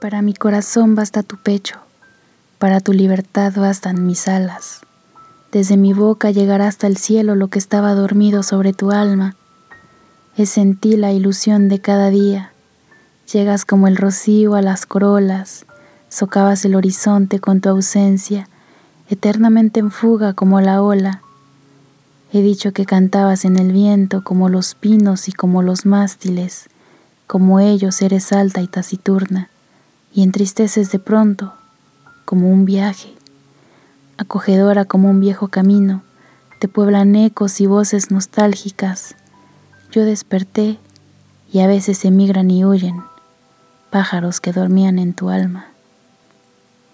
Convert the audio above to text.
Para mi corazón basta tu pecho, para tu libertad bastan mis alas. Desde mi boca llegará hasta el cielo lo que estaba dormido sobre tu alma. Es en ti la ilusión de cada día. Llegas como el rocío a las corolas, socavas el horizonte con tu ausencia, eternamente en fuga como la ola. He dicho que cantabas en el viento como los pinos y como los mástiles, como ellos eres alta y taciturna y entristeces de pronto como un viaje, acogedora como un viejo camino, te pueblan ecos y voces nostálgicas. Yo desperté y a veces emigran y huyen, pájaros que dormían en tu alma.